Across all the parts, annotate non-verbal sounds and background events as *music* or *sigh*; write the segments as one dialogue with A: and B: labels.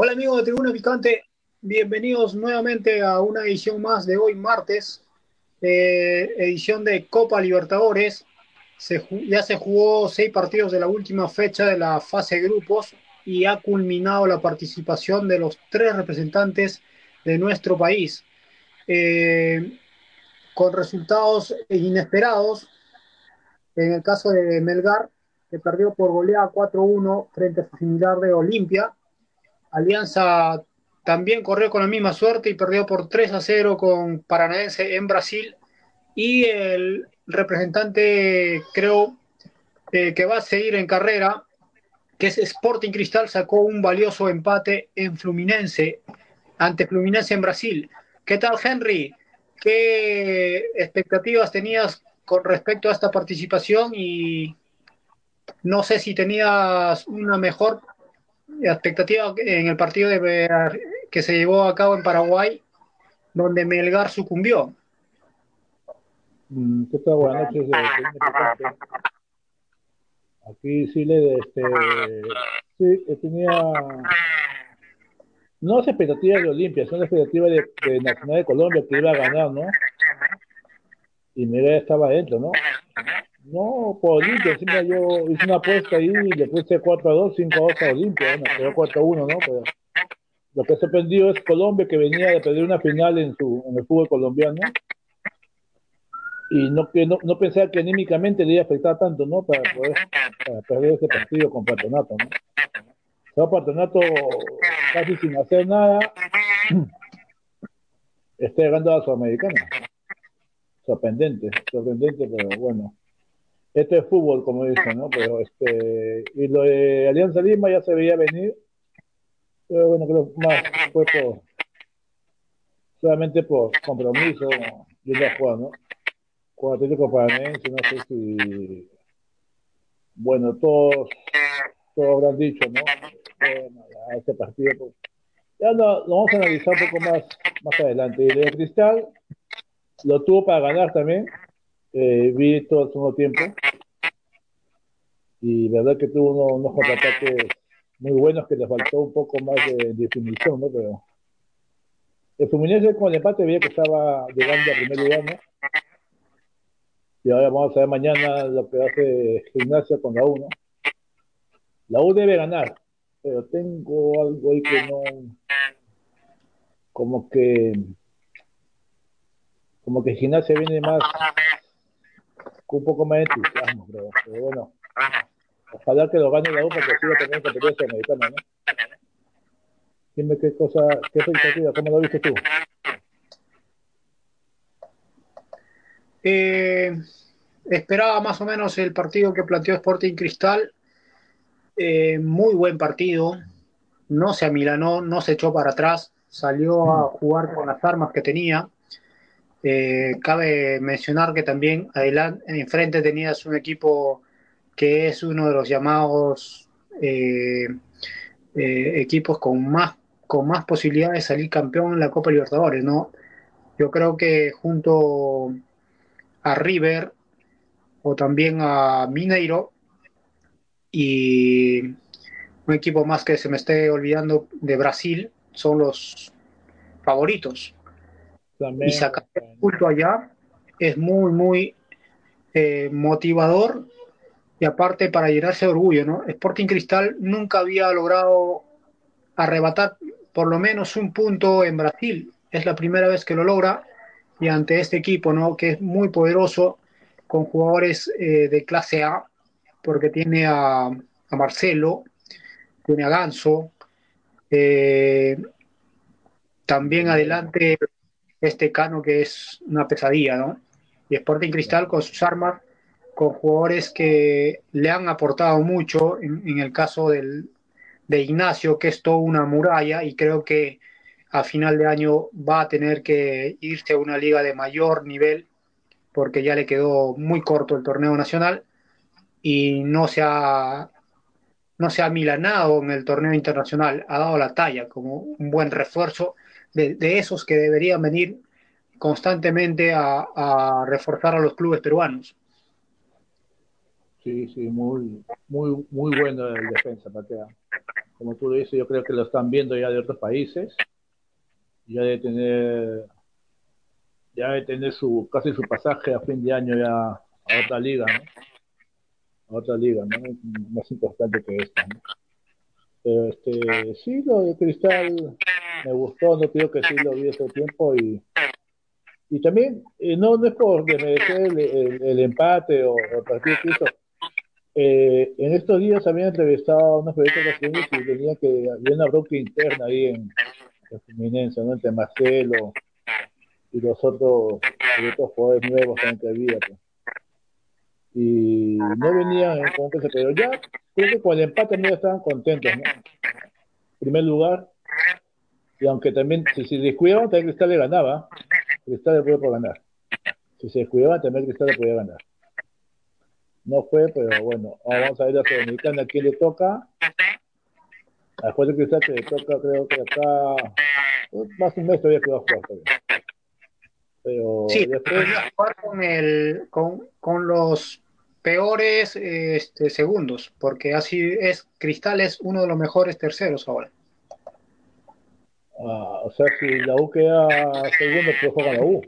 A: Hola amigos de Tribuna Picante, bienvenidos nuevamente a una edición más de hoy martes, eh, edición de Copa Libertadores. Ya se jugó seis partidos de la última fecha de la fase grupos y ha culminado la participación de los tres representantes de nuestro país. Eh, con resultados inesperados, en el caso de Melgar, que perdió por goleada 4-1 frente a su similar de Olimpia. Alianza también corrió con la misma suerte y perdió por 3 0 con Paranaense en Brasil. Y el representante, creo, eh, que va a seguir en carrera, que es Sporting Cristal, sacó un valioso empate en Fluminense, ante Fluminense en Brasil. ¿Qué tal, Henry? ¿Qué expectativas tenías con respecto a esta participación? Y no sé si tenías una mejor expectativa en el partido de, que se llevó a cabo en Paraguay, donde Melgar sucumbió.
B: Mm, ¿Qué tal? Buenas noches. Aquí este, sí, tenía no es expectativa de Olimpia, son expectativas de, de, Nacional de Colombia que iba a ganar, ¿no? Y Mega estaba adentro, ¿no? No, por Olimpia, encima yo hice una apuesta ahí y le puse 4 a 2, 5 a 2 a Olimpia, ¿no? quedó 4 a 1, ¿no? Pero lo que ha sorprendido es Colombia que venía de perder una final en su en el fútbol colombiano y no que no, no pensaba que anímicamente le iba a afectar tanto, ¿no? Para poder perder ese partido con Patronato, ¿no? Estaba Patronato casi sin hacer nada, *clears throat* está llegando a la Sudamericana. Sorprendente, sorprendente, pero bueno. Esto es fútbol, como dicen, ¿no? Pero este, y lo de Alianza Lima ya se veía venir, pero bueno, creo más fue por, solamente por compromiso y una jugar, ¿no? Con Atlético no sé si, bueno, todos, todos habrán dicho, ¿no? Bueno, ya este partido, pues, ya lo, lo, vamos a analizar un poco más, más adelante. Y de Cristal lo tuvo para ganar también, eh, vi todo el segundo tiempo, y verdad que tuvo unos, unos contraataques muy buenos que le faltó un poco más de definición, ¿no? Pero el Fluminense con el empate veía que estaba llegando a primer lugar, ¿no? Y ahora vamos a ver mañana lo que hace Gimnasia con la U, ¿no? La U debe ganar, pero tengo algo ahí que no, como que, como que Gimnasia viene más, un poco más de entusiasmo, creo. Pero bueno, ojalá que lo gane la U porque siga teniendo competencia americana, ¿no? Dime qué cosa, qué expectativa, ¿cómo lo viste tú?
A: Eh, esperaba más o menos el partido que planteó Sporting Cristal. Eh, muy buen partido. No se amilanó, no se echó para atrás. Salió a jugar con las armas que tenía. Eh, cabe mencionar que también adelante, enfrente tenías un equipo que es uno de los llamados eh, eh, equipos con más, con más posibilidades de salir campeón en la Copa Libertadores, ¿no? Yo creo que junto a River o también a Mineiro y un equipo más que se me esté olvidando de Brasil son los favoritos.
B: También,
A: y sacar el punto allá es muy, muy eh, motivador y aparte para llenarse de orgullo, ¿no? Sporting Cristal nunca había logrado arrebatar por lo menos un punto en Brasil. Es la primera vez que lo logra y ante este equipo, ¿no? Que es muy poderoso con jugadores eh, de clase A, porque tiene a, a Marcelo, tiene a Ganso, eh, también adelante este Cano que es una pesadilla, ¿no? Y Sporting Cristal con sus armas, con jugadores que le han aportado mucho, en, el caso del, de Ignacio, que es toda una muralla, y creo que a final de año va a tener que irse a una liga de mayor nivel, porque ya le quedó muy corto el torneo nacional y no se ha no se ha milanado en el torneo internacional, ha dado la talla como un buen refuerzo de, esos que deberían venir constantemente a, reforzar a los clubes peruanos.
B: Sí, sí, muy, muy, muy bueno el defensa, Patea. Como tú dices, yo creo que lo están viendo ya de otros países. Ya de tener, ya de tener su, casi su pasaje a fin de año ya a otra liga, ¿no? A otra liga, ¿no? Más importante que esta, ¿no? Pero este, sí, lo de Cristal me gustó, no creo que sí lo vi hace tiempo y, y también, eh, no, no es por desmerecer el, empate o, o el partido que hizo. Eh, en estos días había entrevistado a unos periodistas y tenía que había una bronca interna ahí en, en Fluminense, ¿no? Entre Marcelo y los otros, los otros jugadores nuevos también que había. Pues. Y no venían que se pero ya creo que con el empate no estaban contentos, ¿no? En primer lugar, y aunque también, si se descuidaban, también Cristal le ganaba. Cristal le podía ganar. Si se descuidaban, también Cristal le podía ganar. No fue, pero bueno, ahora vamos a ver a Sudamericana quién le toca. Después de Cristal que le toca, creo que acá, más un mes todavía que va a jugar. Todavía. Pero
A: sí, después jugar con, el, con, con los peores este, segundos, porque así es, Cristal es uno de los mejores terceros ahora.
B: Ah, o sea, si la U queda segundo, pues juega la U.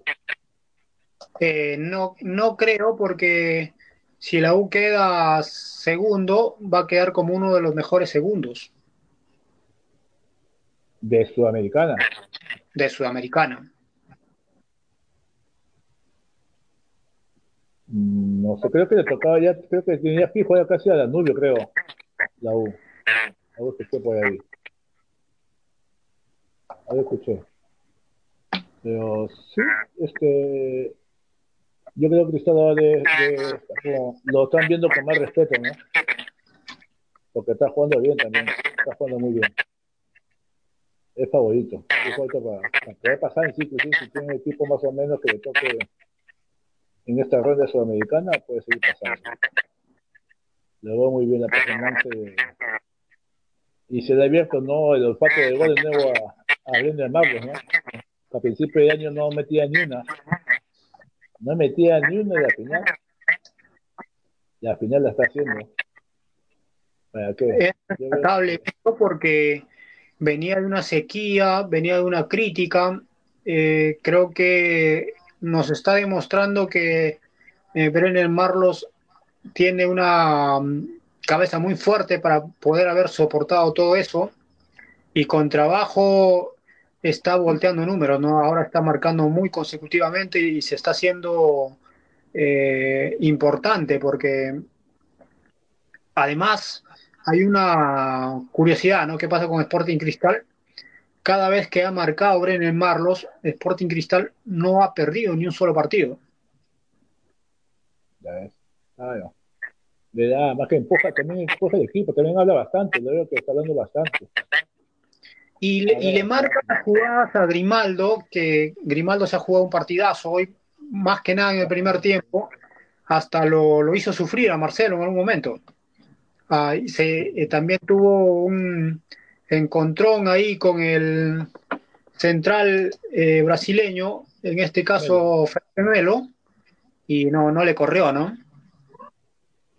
A: Eh, no, no creo, porque si la U queda segundo, va a quedar como uno de los mejores segundos.
B: De Sudamericana.
A: De Sudamericana.
B: No sé, creo que le tocaba ya, creo que tenía fijo ya casi a Danubio, creo, la U. La U escuché por ahí. Ahí escuché. Pero sí, este, yo creo que Cristal de, de, como, lo están viendo con más respeto, ¿no? Porque está jugando bien también, está jugando muy bien. Es favorito, es favorito para, para poder pasar en ciclo, sí, si tiene un equipo más o menos que le toque en esta ronda sudamericana, puede seguir pasando. Le veo muy bien la performance y se le ha abierto no el olfato de gol de nuevo a, a Brenda Marcos, ¿no? Que a principio de año no metía ni una no metía ni una de la final. La final la está haciendo.
A: ¿Para qué? Es porque venía de una sequía, venía de una crítica. Eh, creo que nos está demostrando que eh, Brenner Marlos tiene una um, cabeza muy fuerte para poder haber soportado todo eso y con trabajo está volteando números, ¿no? Ahora está marcando muy consecutivamente y se está haciendo eh, importante porque además hay una curiosidad, ¿no? ¿Qué pasa con Sporting Cristal? Cada vez que ha marcado Brenner Marlos, Sporting Cristal no ha perdido ni un solo partido.
B: Ya ves. Ah. Le da, más que empuja, también empuja el equipo, también habla bastante, lo veo que está hablando bastante.
A: Y le, y le, marca las jugadas a Grimaldo, que Grimaldo se ha jugado un partidazo hoy, más que nada en el primer tiempo, hasta lo, lo hizo sufrir a Marcelo en algún momento. Ah, se, eh, también tuvo un encontrón ahí con el central eh, brasileño, en este caso Melo, y no, no le corrió, ¿no?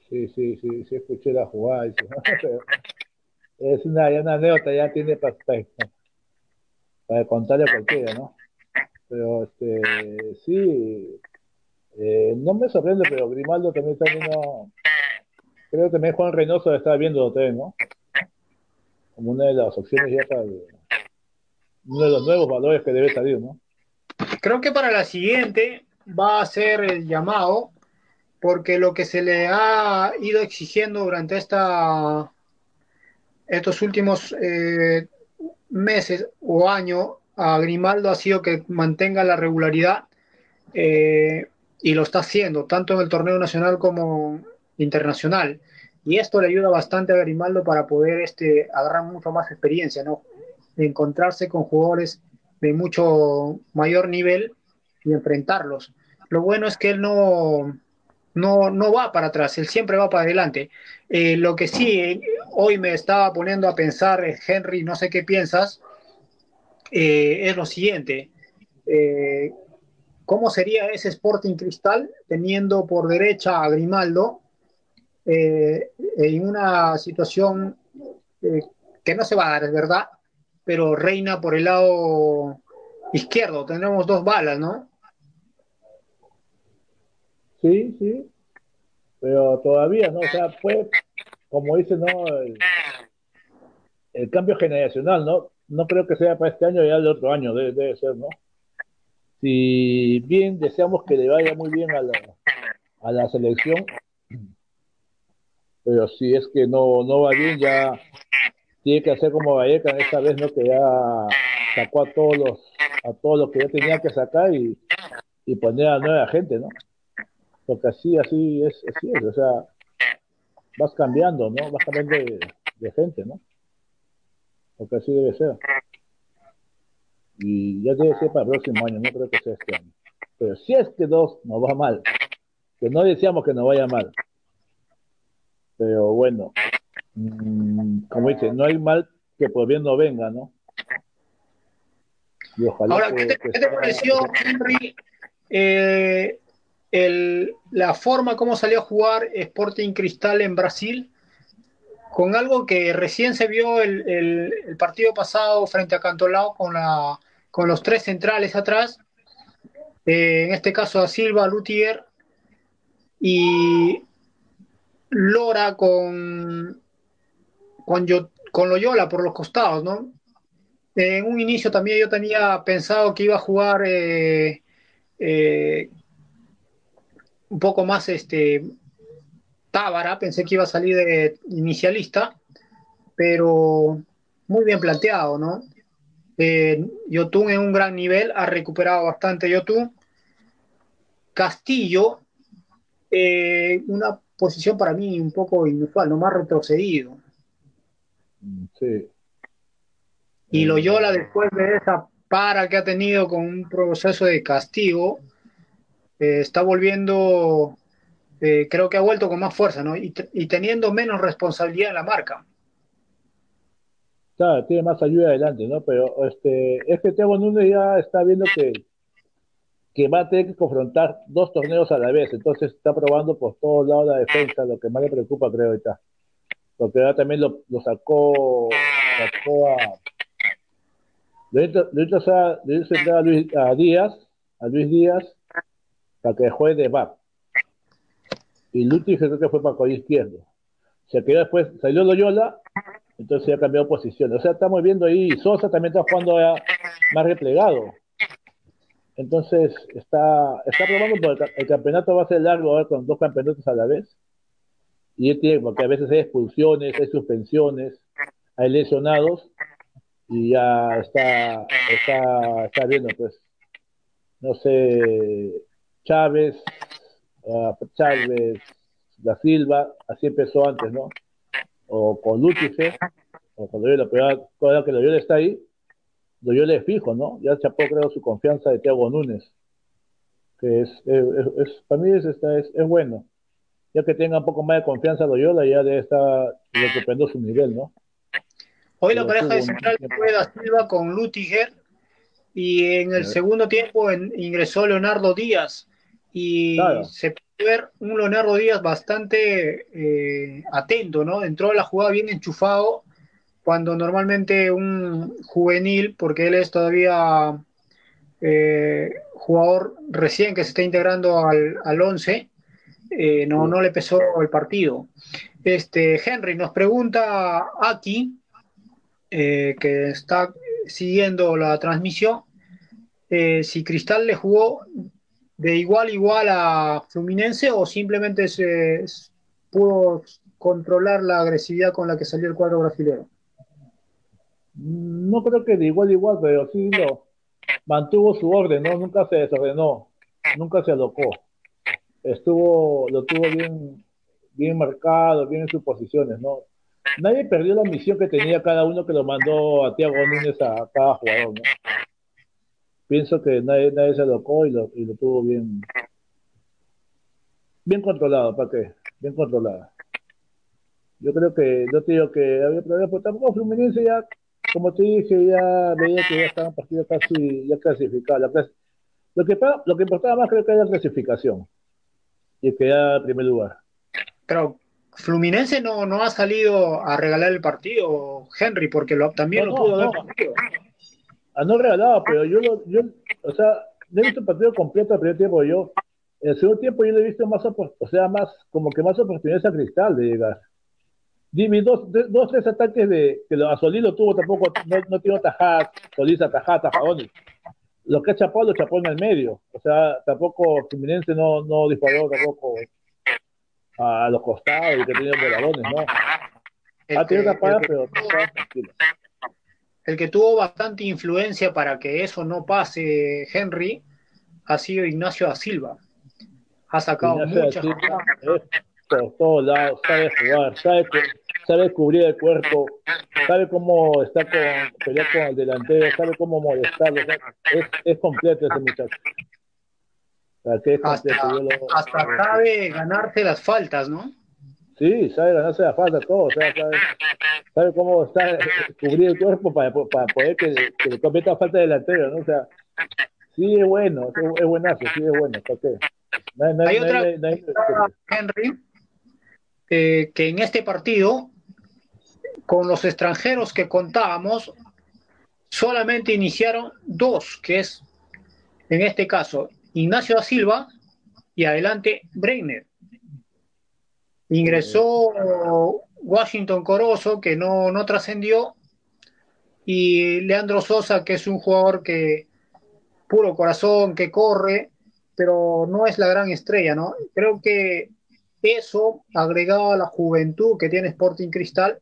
B: Sí, sí, sí, sí, escuché la jugada. Es una, una anécdota, ya tiene para, para contarle a cualquiera, ¿no? Pero este, sí, eh, no me sorprende, pero Grimaldo también está viendo, creo que también Juan Reynoso está viendo también, ¿no? Como una de las opciones ya para el, uno de los nuevos valores que debe salir, ¿no?
A: creo que para la siguiente va a ser el llamado, porque lo que se le ha ido exigiendo durante esta, estos últimos eh, meses o año a Grimaldo ha sido que mantenga la regularidad eh, y lo está haciendo, tanto en el torneo nacional como internacional. Y esto le ayuda bastante a Grimaldo para poder este, agarrar mucho más experiencia, ¿no? Encontrarse con jugadores de mucho mayor nivel y enfrentarlos. Lo bueno es que él no, no, no va para atrás, él siempre va para adelante. Eh, lo que sí, eh, hoy me estaba poniendo a pensar, eh, Henry, no sé qué piensas, es lo siguiente. ¿Cómo sería ese Sporting Cristal teniendo por derecha a Grimaldo en una situación que no se va a dar, es verdad, pero reina por el lado izquierdo? Tendremos dos balas, ¿no?
B: Sí, sí, pero todavía, ¿no? O sea, fue, como dice, ¿no? El, cambio generacional, ¿no? No creo que sea para este año, ya el otro año debe, debe, ser, ¿no? Si bien deseamos que le vaya muy bien a la, a la selección, pero si es que no, no va bien, ya tiene que hacer como Valleca esta vez, ¿no? Que ya sacó a todos los, a todos los que ya tenía que sacar y, y poner a nueva gente, ¿no? Porque así, así es, así es, o sea, vas cambiando, ¿no? Vas cambiando de, gente, ¿no? Porque así debe ser. Y ya debe ser para el próximo año, no creo que sea este año. Pero si es que dos nos va mal, que no deseamos que nos vaya mal. Pero bueno, mm, como dice, no hay mal que por bien no venga, ¿no?
A: Y ojalá Ahora, ¿qué te, pareció, Henry? Eh, la forma como salió a jugar Sporting Cristal en Brasil, con algo que recién se vio el, el, partido pasado frente a Cantolao con, la, con los tres centrales atrás, eh, en este caso a Silva, Lutier y Lora con, con, con Loyola por los costados, ¿no? En un inicio también yo tenía pensado que iba a jugar eh, eh, un poco más este Tábara, pensé que iba a salir de inicialista, pero muy bien planteado, ¿no? Eh, Yotun en un gran nivel, ha recuperado bastante Yotun. Castillo, eh, una posición para mí un poco inusual, no más retrocedido. Sí. Y Loyola, después de esa para que ha tenido con un proceso de castigo, eh, está volviendo, eh, creo que ha vuelto con más fuerza, ¿no? Y, teniendo menos responsabilidad en la marca.
B: Claro, tiene más ayuda adelante, ¿no? Pero este, es que Teo Núñez ya está viendo que, que va a tener que confrontar dos torneos a la vez, entonces está probando por todos lados la defensa, lo que más le preocupa, creo, ahorita. Porque ahora también lo, sacó, sacó a. Le hizo, a, Luis, a Díaz, a Luis Díaz, para que juegue de back. Y Luti creo que fue para el izquierdo. Se quedó después, salió Loyola, entonces ya cambió posición. O sea, estamos viendo ahí, Sosa también está jugando más replegado. Entonces, está, está probando, porque el campeonato va a ser largo ahora con dos campeonatos a la vez. Y él tiene, porque a veces hay expulsiones, hay suspensiones, hay lesionados, y ya está, está, está viendo, pues, no sé, Chávez, uh, Chávez, Da Silva, así empezó antes, ¿no? O con Lucifer, o con Loyola, pero ahora que Loyola está ahí, Loyola es fijo, ¿no? Ya chapó, creo, su confianza de Thiago Núñez, que es, es, para mí es, es, es, bueno. Ya que tenga un poco más de confianza Loyola, ya debe estar recuperando su nivel, ¿no?
A: Hoy la pareja de central fue Da Silva con Lutiger y en el segundo tiempo ingresó Leonardo Díaz y se puede ver un Leonardo Díaz bastante eh, atento, ¿no? Entró a la jugada bien enchufado, cuando normalmente un juvenil, porque él es todavía eh, jugador recién que se está integrando al, al 11, eh, no, no le pesó el partido. Este, Henry nos pregunta aquí, que está siguiendo la transmisión, si Cristal le jugó de igual igual a Fluminense o simplemente se pudo controlar la agresividad con la que salió el cuadro brasileño.
B: No creo que de igual igual, pero sí lo mantuvo su orden, ¿no? Nunca se desordenó, nunca se alocó. Estuvo, lo tuvo bien, bien marcado, bien en sus posiciones, ¿no? Nadie perdió la misión que tenía cada uno que lo mandó a Tiago Núñez a cada jugador, ¿no? Pienso que nadie, nadie se alocó y lo, y lo tuvo bien, bien controlado, ¿para qué? Bien controlado. Yo creo que, yo te digo que había problemas, pero tampoco Fluminense ya como te dije, ya veía que ya estaban partidos casi ya clasificados. Lo que, lo que importaba más creo que era la clasificación y quedar en primer lugar.
A: Pero Fluminense no, no ha salido a regalar el partido, Henry, porque lo, también lo pudo no.
B: Ah, no regalado, pero yo, yo, o sea, no he visto el partido completo al primer tiempo. Yo, en el segundo tiempo, yo le he visto más, o sea, más, como que más oportunidades a Cristal de llegar. Dime, dos, dos, tres ataques de que a Solís lo tuvo tampoco, no, no tiene tajadas, Solís atajada, tajadones. Lo que ha chapado, lo chapó en el medio. O sea, tampoco Fluminense no, no disparó tampoco a, los costados y que tenía balones, ¿no.
A: ha tenido tapadas, pero tranquilo. El que tuvo bastante influencia para que eso no pase, Henry, ha sido Ignacio da Silva. Ha sacado muchas
B: por todos lados, sabe jugar, sabe, sabe cubrir el cuerpo, sabe cómo está con, pelear con el delantero, sabe cómo molestarlo, es, es completo ese muchacho.
A: hasta, sabe ganarse las faltas, ¿no?
B: Sí, sabe ganarse las faltas, todo, sabe, sabe cómo está, cubrir el cuerpo para, para poder que, que le cometa falta delantero, ¿no? O sea, sí es bueno, es, buenazo, sí es bueno, ¿para qué?
A: hay, otra, Henry, eh, que en este partido, con los extranjeros que contábamos, solamente iniciaron dos, que es, en este caso, Ignacio da Silva y adelante Breiner. Ingresó Washington Corozo, que no, no trascendió, y Leandro Sosa, que es un jugador que puro corazón, que corre, pero no es la gran estrella, ¿no? Creo que eso, agregado a la juventud que tiene Sporting Cristal,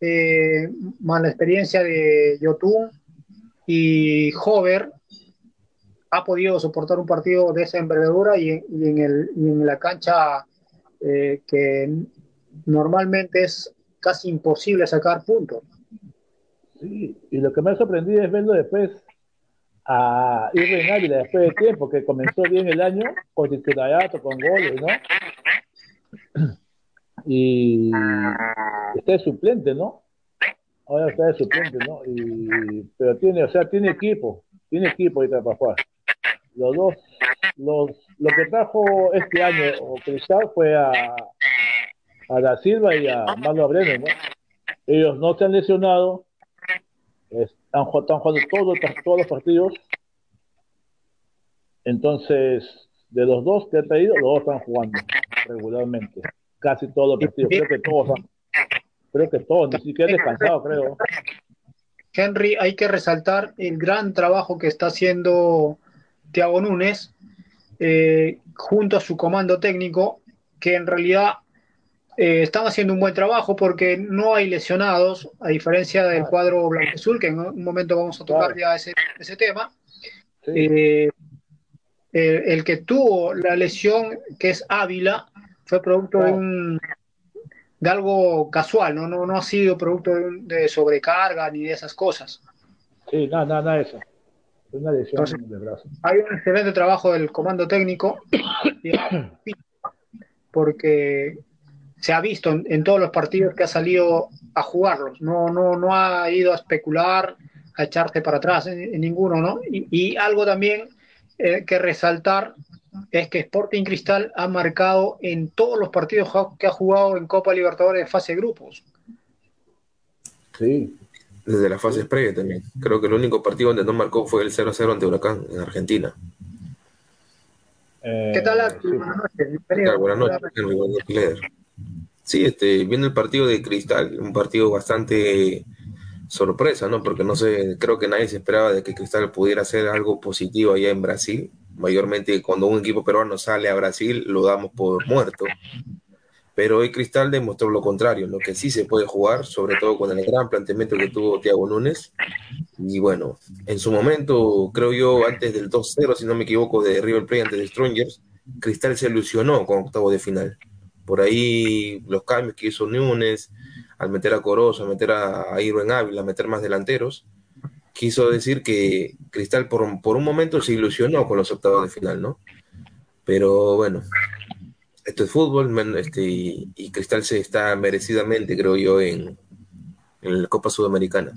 A: eh, más la experiencia de Yotun y Hover, ha podido soportar un partido de esa envergadura y, en, el, en, la cancha eh, que normalmente es casi imposible sacar puntos.
B: Sí, y lo que me ha sorprendido es verlo después a Irving Ávila después de tiempo, que comenzó bien el año con titularato, con goles, ¿no? y está de suplente, ¿no? Ahora está de suplente, ¿no? Y, pero tiene, o sea, tiene equipo, tiene equipo ahí para jugar. Los dos, los, lo que trajo este año o Cristal fue a, a Da Silva y a Marlo Abreno, ¿no? Ellos no se han lesionado, están, están jugando todos, todos los partidos. Entonces, de los dos que ha traído, los dos están jugando regularmente. Casi todos los partidos. Creo que todos creo que todos, ni siquiera descansado, creo.
A: Henry, hay que resaltar el gran trabajo que está haciendo Thiago Núñez eh, junto a su comando técnico, que en realidad eh, están haciendo un buen trabajo porque no hay lesionados, a diferencia del cuadro blanco que en un momento vamos a tocar ya ese, ese tema. Eh, el que tuvo la lesión, que es Ávila, fue producto de un de algo casual, ¿no? No, no ha sido producto de, sobrecarga ni de esas cosas.
B: Sí, nada, nada, de eso. Una lesión de brazo.
A: Hay un excelente trabajo del comando técnico, porque se ha visto en, todos los partidos que ha salido a jugarlos. No, no, no ha ido a especular, a echarse para atrás en, ninguno, ¿no? Y, algo también eh, que resaltar es que Sporting Cristal ha marcado en todos los partidos que ha jugado en Copa Libertadores de fase de grupos.
B: Sí.
C: Desde la fase previa también. Creo que el único partido donde no marcó fue el 0-0 ante Huracán en Argentina.
A: ¿Qué tal? Sí. Buenas
C: noches. Buenas noches, Sí, este, viendo el partido de Cristal, un partido bastante sorpresa, ¿no? Porque no sé, creo que nadie se esperaba de que Cristal pudiera hacer algo positivo allá en Brasil. Mayormente cuando un equipo peruano sale a Brasil lo damos por muerto. Pero hoy Cristal demostró lo contrario, lo que sí se puede jugar, sobre todo con el gran planteamiento que tuvo Thiago Núñez. Y bueno, en su momento, creo yo, antes del 2-0, si no me equivoco, de River Plate antes de Strongers, Cristal se ilusionó con octavo de final. Por ahí los cambios que hizo Núñez, al meter a Corozo, al meter a, a Irwin Ávila, a meter más delanteros, quiso decir que Cristal por, por un momento se ilusionó con los octavos de final, ¿no? Pero bueno, esto es fútbol este, y, Cristal se está merecidamente, creo yo, en, en la Copa Sudamericana.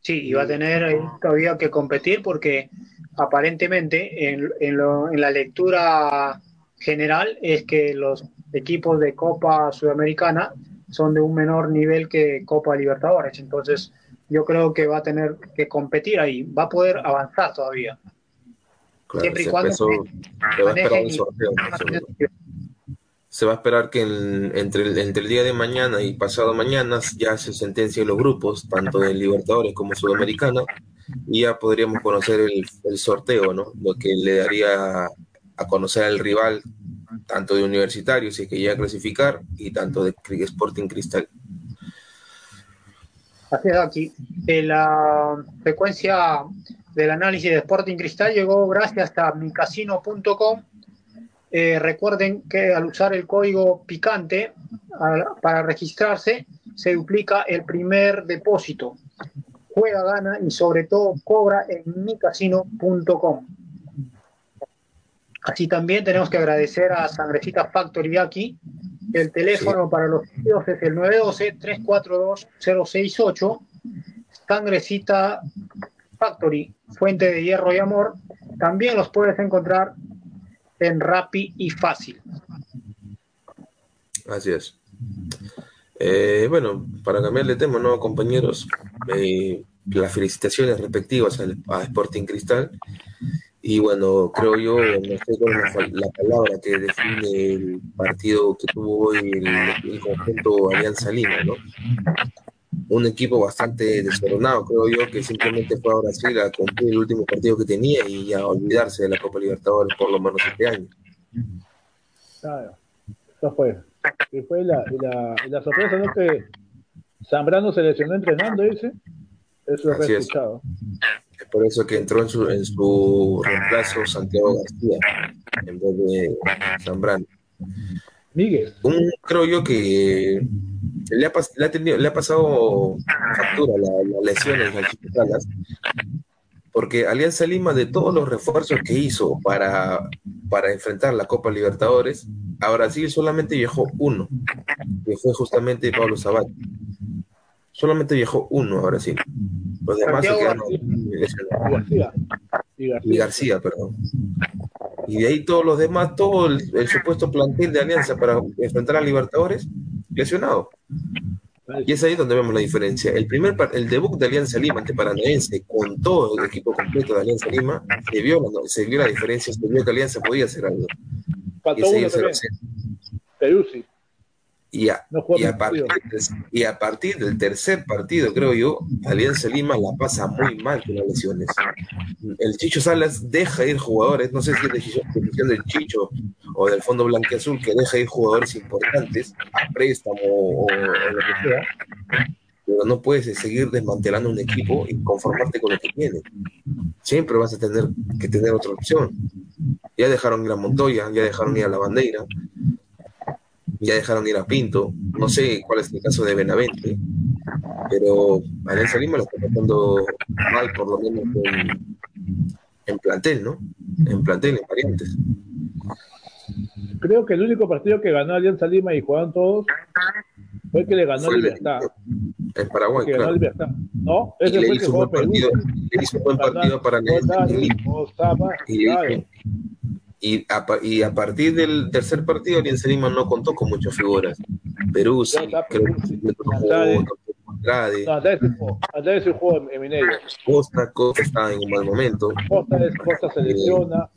A: Sí, y va a tener todavía que competir porque aparentemente en, en, lo, en la lectura general es que los equipos de Copa Sudamericana son de un menor nivel que Copa Libertadores. Entonces, yo creo que va a tener que competir ahí, va a poder avanzar todavía.
C: Siempre y cuando se, va a esperar un sorteo. Se va a esperar que entre, el, entre el día de mañana y pasado mañana ya se sentencien los grupos, tanto de Libertadores como Sudamericana, y ya podríamos conocer el, el sorteo, ¿no? Lo que le daría a conocer al rival tanto de Universitario, si es que llega a clasificar, y tanto de Sporting Cristal.
A: Así es, aquí. Eh, la frecuencia del análisis de Sporting Cristal llegó gracias a micasino.com. Eh, recuerden que al usar el código picante para registrarse, se duplica el primer depósito. Juega, gana y sobre todo cobra en micasino.com. Así también tenemos que agradecer a Sangrecita Factory aquí. El teléfono para los pedidos es el 912-342-068. Sangrecita Factory, fuente de hierro y amor. También los puedes encontrar en Rappi y Fácil.
C: Así es. Eh, bueno, para cambiar de tema, ¿no, compañeros? Eh, las felicitaciones respectivas a Sporting Cristal y bueno, creo yo, no sé cuál es la, palabra que define el partido que tuvo hoy el, conjunto Alianza Lima, ¿no? Un equipo bastante desordenado, creo yo, que simplemente fue a Brasil a cumplir el último partido que tenía y a olvidarse de la Copa Libertadores por lo menos este año.
B: Claro, eso fue. Y fue la, la, la sorpresa, ¿no? Que Zambrano se lesionó entrenando, dice. Eso es escuchado.
C: Es por eso que entró en su, en su reemplazo Santiago García en vez de Zambrano.
B: Miguel.
C: Un, creo yo que le ha, le ha, tenido, le ha pasado factura las lesiones al porque Alianza Lima, de todos los refuerzos que hizo para, para enfrentar la Copa Libertadores, a Brasil solamente viajó uno, que fue justamente Pablo Sabat. Solamente viajó uno a Brasil. Los demás se quedaron García. Y García. perdón. Y de ahí todos los demás, todo el, supuesto plantel de Alianza para enfrentar a Libertadores, lesionado. Y es ahí donde vemos la diferencia. El primer el debut de Alianza Lima ante Paranaense, con todo el equipo completo de Alianza Lima, se vio, se vio la diferencia, se vio que Alianza podía hacer algo.
B: Perú sí.
C: Y a, y, a partir, del tercer partido, creo yo, Alianza Lima la pasa muy mal con las lesiones. El Chicho Salas deja ir jugadores, no sé si es decisión del Chicho o del Fondo Blanqueazul, que deja ir jugadores importantes a préstamo o, lo que sea, pero no puedes seguir desmantelando un equipo y conformarte con lo que tiene. Siempre vas a tener que tener otra opción. Ya dejaron ir a Montoya, ya dejaron ir a la bandera, ya dejaron ir a Pinto, no sé cuál es el caso de Benavente, pero Alianza Lima lo está pasando mal, por lo menos en, plantel, ¿no? En plantel, en variantes.
B: Creo que el único partido que ganó Alianza Lima y jugaron todos fue el que le ganó Libertad.
C: En Paraguay,
B: que
C: claro.
B: Libertad. No, ese fue el que jugó Perú.
C: Le hizo un buen partido para Alianza. Y, a, y a partir del tercer partido, Alianza Lima no contó con muchas figuras. Perú sí, creo que
B: Andrade. No, Andrade jugó en Mineiro.
C: Costa, Costa estaba en un mal momento.
B: Costa, Costa se lesiona,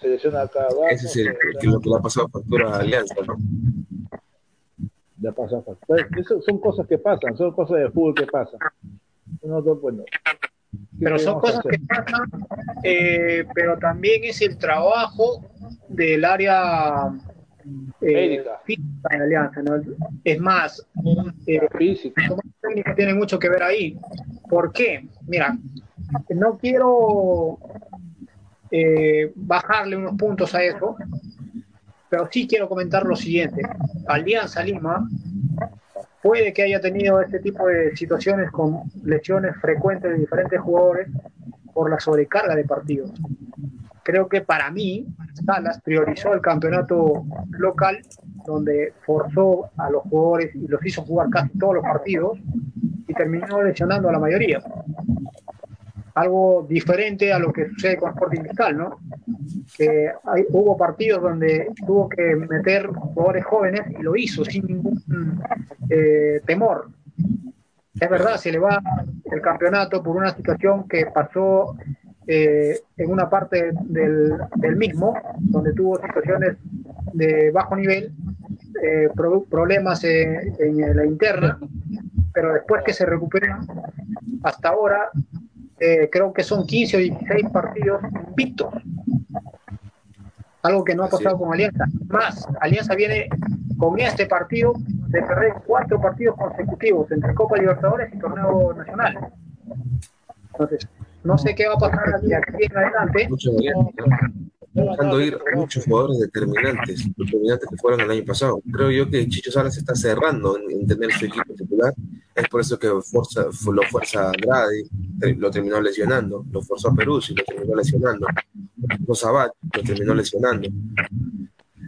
B: se lesiona acá abajo.
C: Ese es el, que, lo que le ha pasado factura a Alianza, ¿no?
B: Ya pasa, pues, eso son cosas que pasan, son cosas de fútbol que pasan. No, bueno,
A: pero son cosas que pasan, eh, pero también es el trabajo del área eh, física de Alianza. ¿no? Es más, eh, física. tiene mucho que ver ahí. ¿Por qué? Mira, no quiero eh, bajarle unos puntos a eso, pero sí quiero comentar lo siguiente. Alianza Lima puede que haya tenido este tipo de situaciones con lesiones frecuentes de diferentes jugadores por la sobrecarga de partidos. Creo que para mí, Salas priorizó el campeonato local, donde forzó a los jugadores y los hizo jugar casi todos los partidos y terminó lesionando a la mayoría algo diferente a lo que sucede con Sporting Cristal, ¿no? Que hay, hubo partidos donde tuvo que meter jugadores jóvenes y lo hizo sin ningún eh, temor. Es verdad, se le va el campeonato por una situación que pasó eh, en una parte del, mismo, donde tuvo situaciones de bajo nivel, eh, problemas en, en la interna, pero después que se recupera, hasta ahora eh, creo que son 15 o 16 partidos invictos. Algo que no ha pasado con Alianza. Más, Alianza viene con este partido de perder cuatro partidos consecutivos entre Copa Libertadores y Torneo Nacional. Entonces, no sé qué va a pasar aquí, en adelante
C: dejando ir muchos jugadores determinantes, determinantes que fueron el año pasado. Creo yo que Chicho Salas está cerrando en, tener su equipo titular. Es por eso que fuerza, lo fuerza Andrade, lo terminó lesionando. Lo forzó a lo terminó lesionando. Lo Sabat lo terminó lesionando.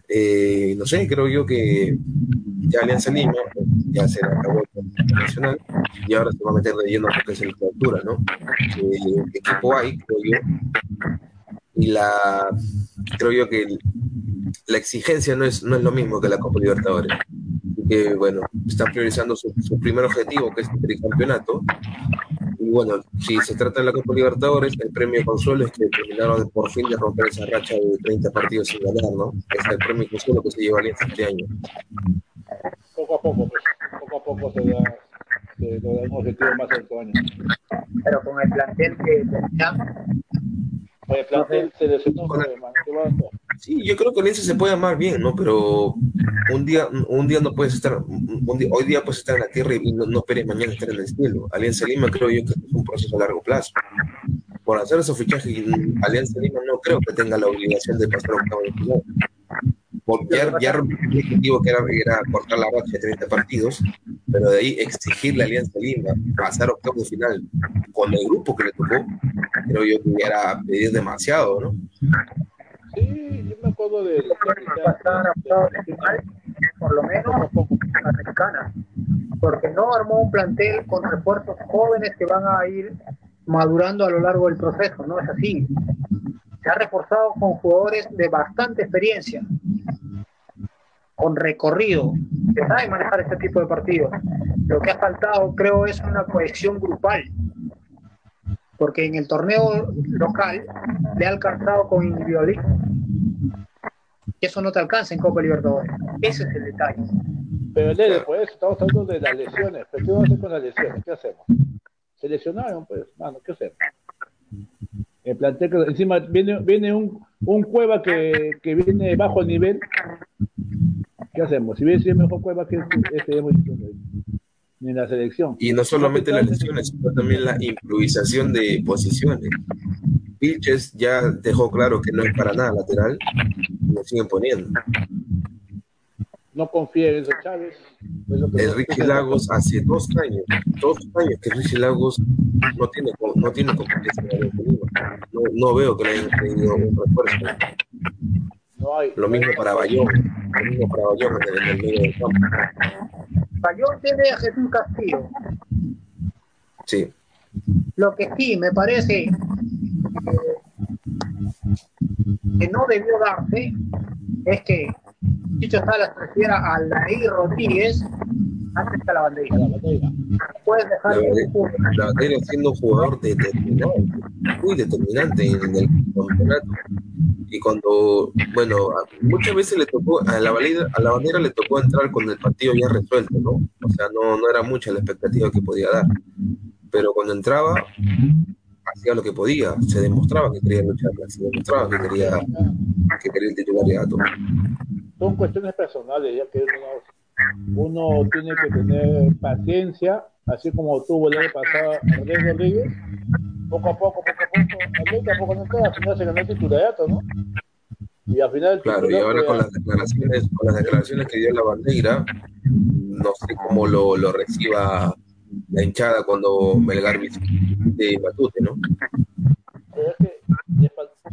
C: Eh, no sé, creo yo que ya Alianza Lima ya se acabó el nacional y ahora se va a meter de lleno a lo que es la altura, ¿no? Eh, equipo hay, creo yo, y la creo yo que la exigencia no es, no es lo mismo que la Copa Libertadores. Que bueno, están priorizando su, primer objetivo, que es el campeonato. Y bueno, si se trata de la Copa Libertadores, el premio consuelo es que terminaron por fin de romper esa racha de 30 partidos sin ganar, ¿no? Es el premio consuelo que se lleva Alianza este año.
B: Poco a poco, pues, poco a poco se da, se da un objetivo más alto año.
A: Pero con el plantel que tenía,
C: Sí, yo creo que Alianza se puede amar bien, ¿no? Pero un día, un día no puedes estar, hoy día puedes estar en la tierra y no, esperes mañana estar en el cielo. Alianza Lima creo yo que es un proceso a largo plazo. Por hacer esos fichajes, Alianza Lima no creo que tenga la obligación de pasar a un cabo de final porque ya, ya el objetivo que era, era, cortar la racha de 30 partidos, pero de ahí exigir la Alianza Lima, pasar octavo de final con el grupo que le tocó, creo yo que era pedir demasiado, ¿no?
B: Sí, yo me acuerdo de
A: por lo menos mexicana, porque no armó un plantel con refuerzos jóvenes que van a ir madurando a lo largo del proceso, no es así. Se ha reforzado con jugadores de bastante experiencia, con recorrido, que saben manejar este tipo de partidos. Lo que ha faltado, creo, es una cohesión grupal, porque en el torneo local le ha alcanzado con individualismo. Eso no te alcanza en Copa Libertadores. Ese es el detalle.
B: Pero Lele, pues estamos hablando de las lesiones. ¿Pero qué vamos a hacer con las lesiones? ¿Qué hacemos? Se lesionaron, pues, mano, ¿qué hacemos? El plantel encima viene, viene un, un Cueva que, que viene bajo nivel. ¿Qué hacemos? Si viene mejor Cueva que este, hemos en la selección.
C: Y no solamente las lesiones, sino también la improvisación de posiciones. Vilches ya dejó claro que no es para nada lateral y lo siguen poniendo
B: no confía en eso Chávez.
C: Enrique Lagos hace dos años, dos años que Enrique Lagos no tiene, no tiene competencia no, no veo que le hayan tenido un refuerzo. No hay, lo mismo para Bayón, lo mismo para Bayón en el, medio del campo.
A: Bayón tiene a Jesús Castillo.
C: Sí.
A: Lo que sí me parece eh, que no debió darse es que Chicho Salas prefiera a Laí Rodríguez antes que a la bandera. Puedes dejar
C: la, bandera, siendo un jugador determinante, muy determinante en el campeonato. y cuando, bueno, muchas veces le tocó, a la, bandera, a la bandera le tocó entrar con el partido ya resuelto, ¿no? O sea, no, no era mucha la expectativa que podía dar. Pero cuando entraba, hacía lo que podía, se demostraba que quería luchar, se demostraba que quería, que quería el titulariato.
B: Son cuestiones personales, ya que uno, uno tiene que tener paciencia, así como tuvo el año pasado Andrés Rodríguez, poco a poco, poco a poco, Andrés tampoco no queda, al final se ganó el titulariato, ¿no? Y al final
C: Claro, y ahora con las declaraciones, con las declaraciones que dio la bandera, no sé cómo lo, lo reciba la hinchada cuando Melgar de Matute, ¿no?
B: Es que,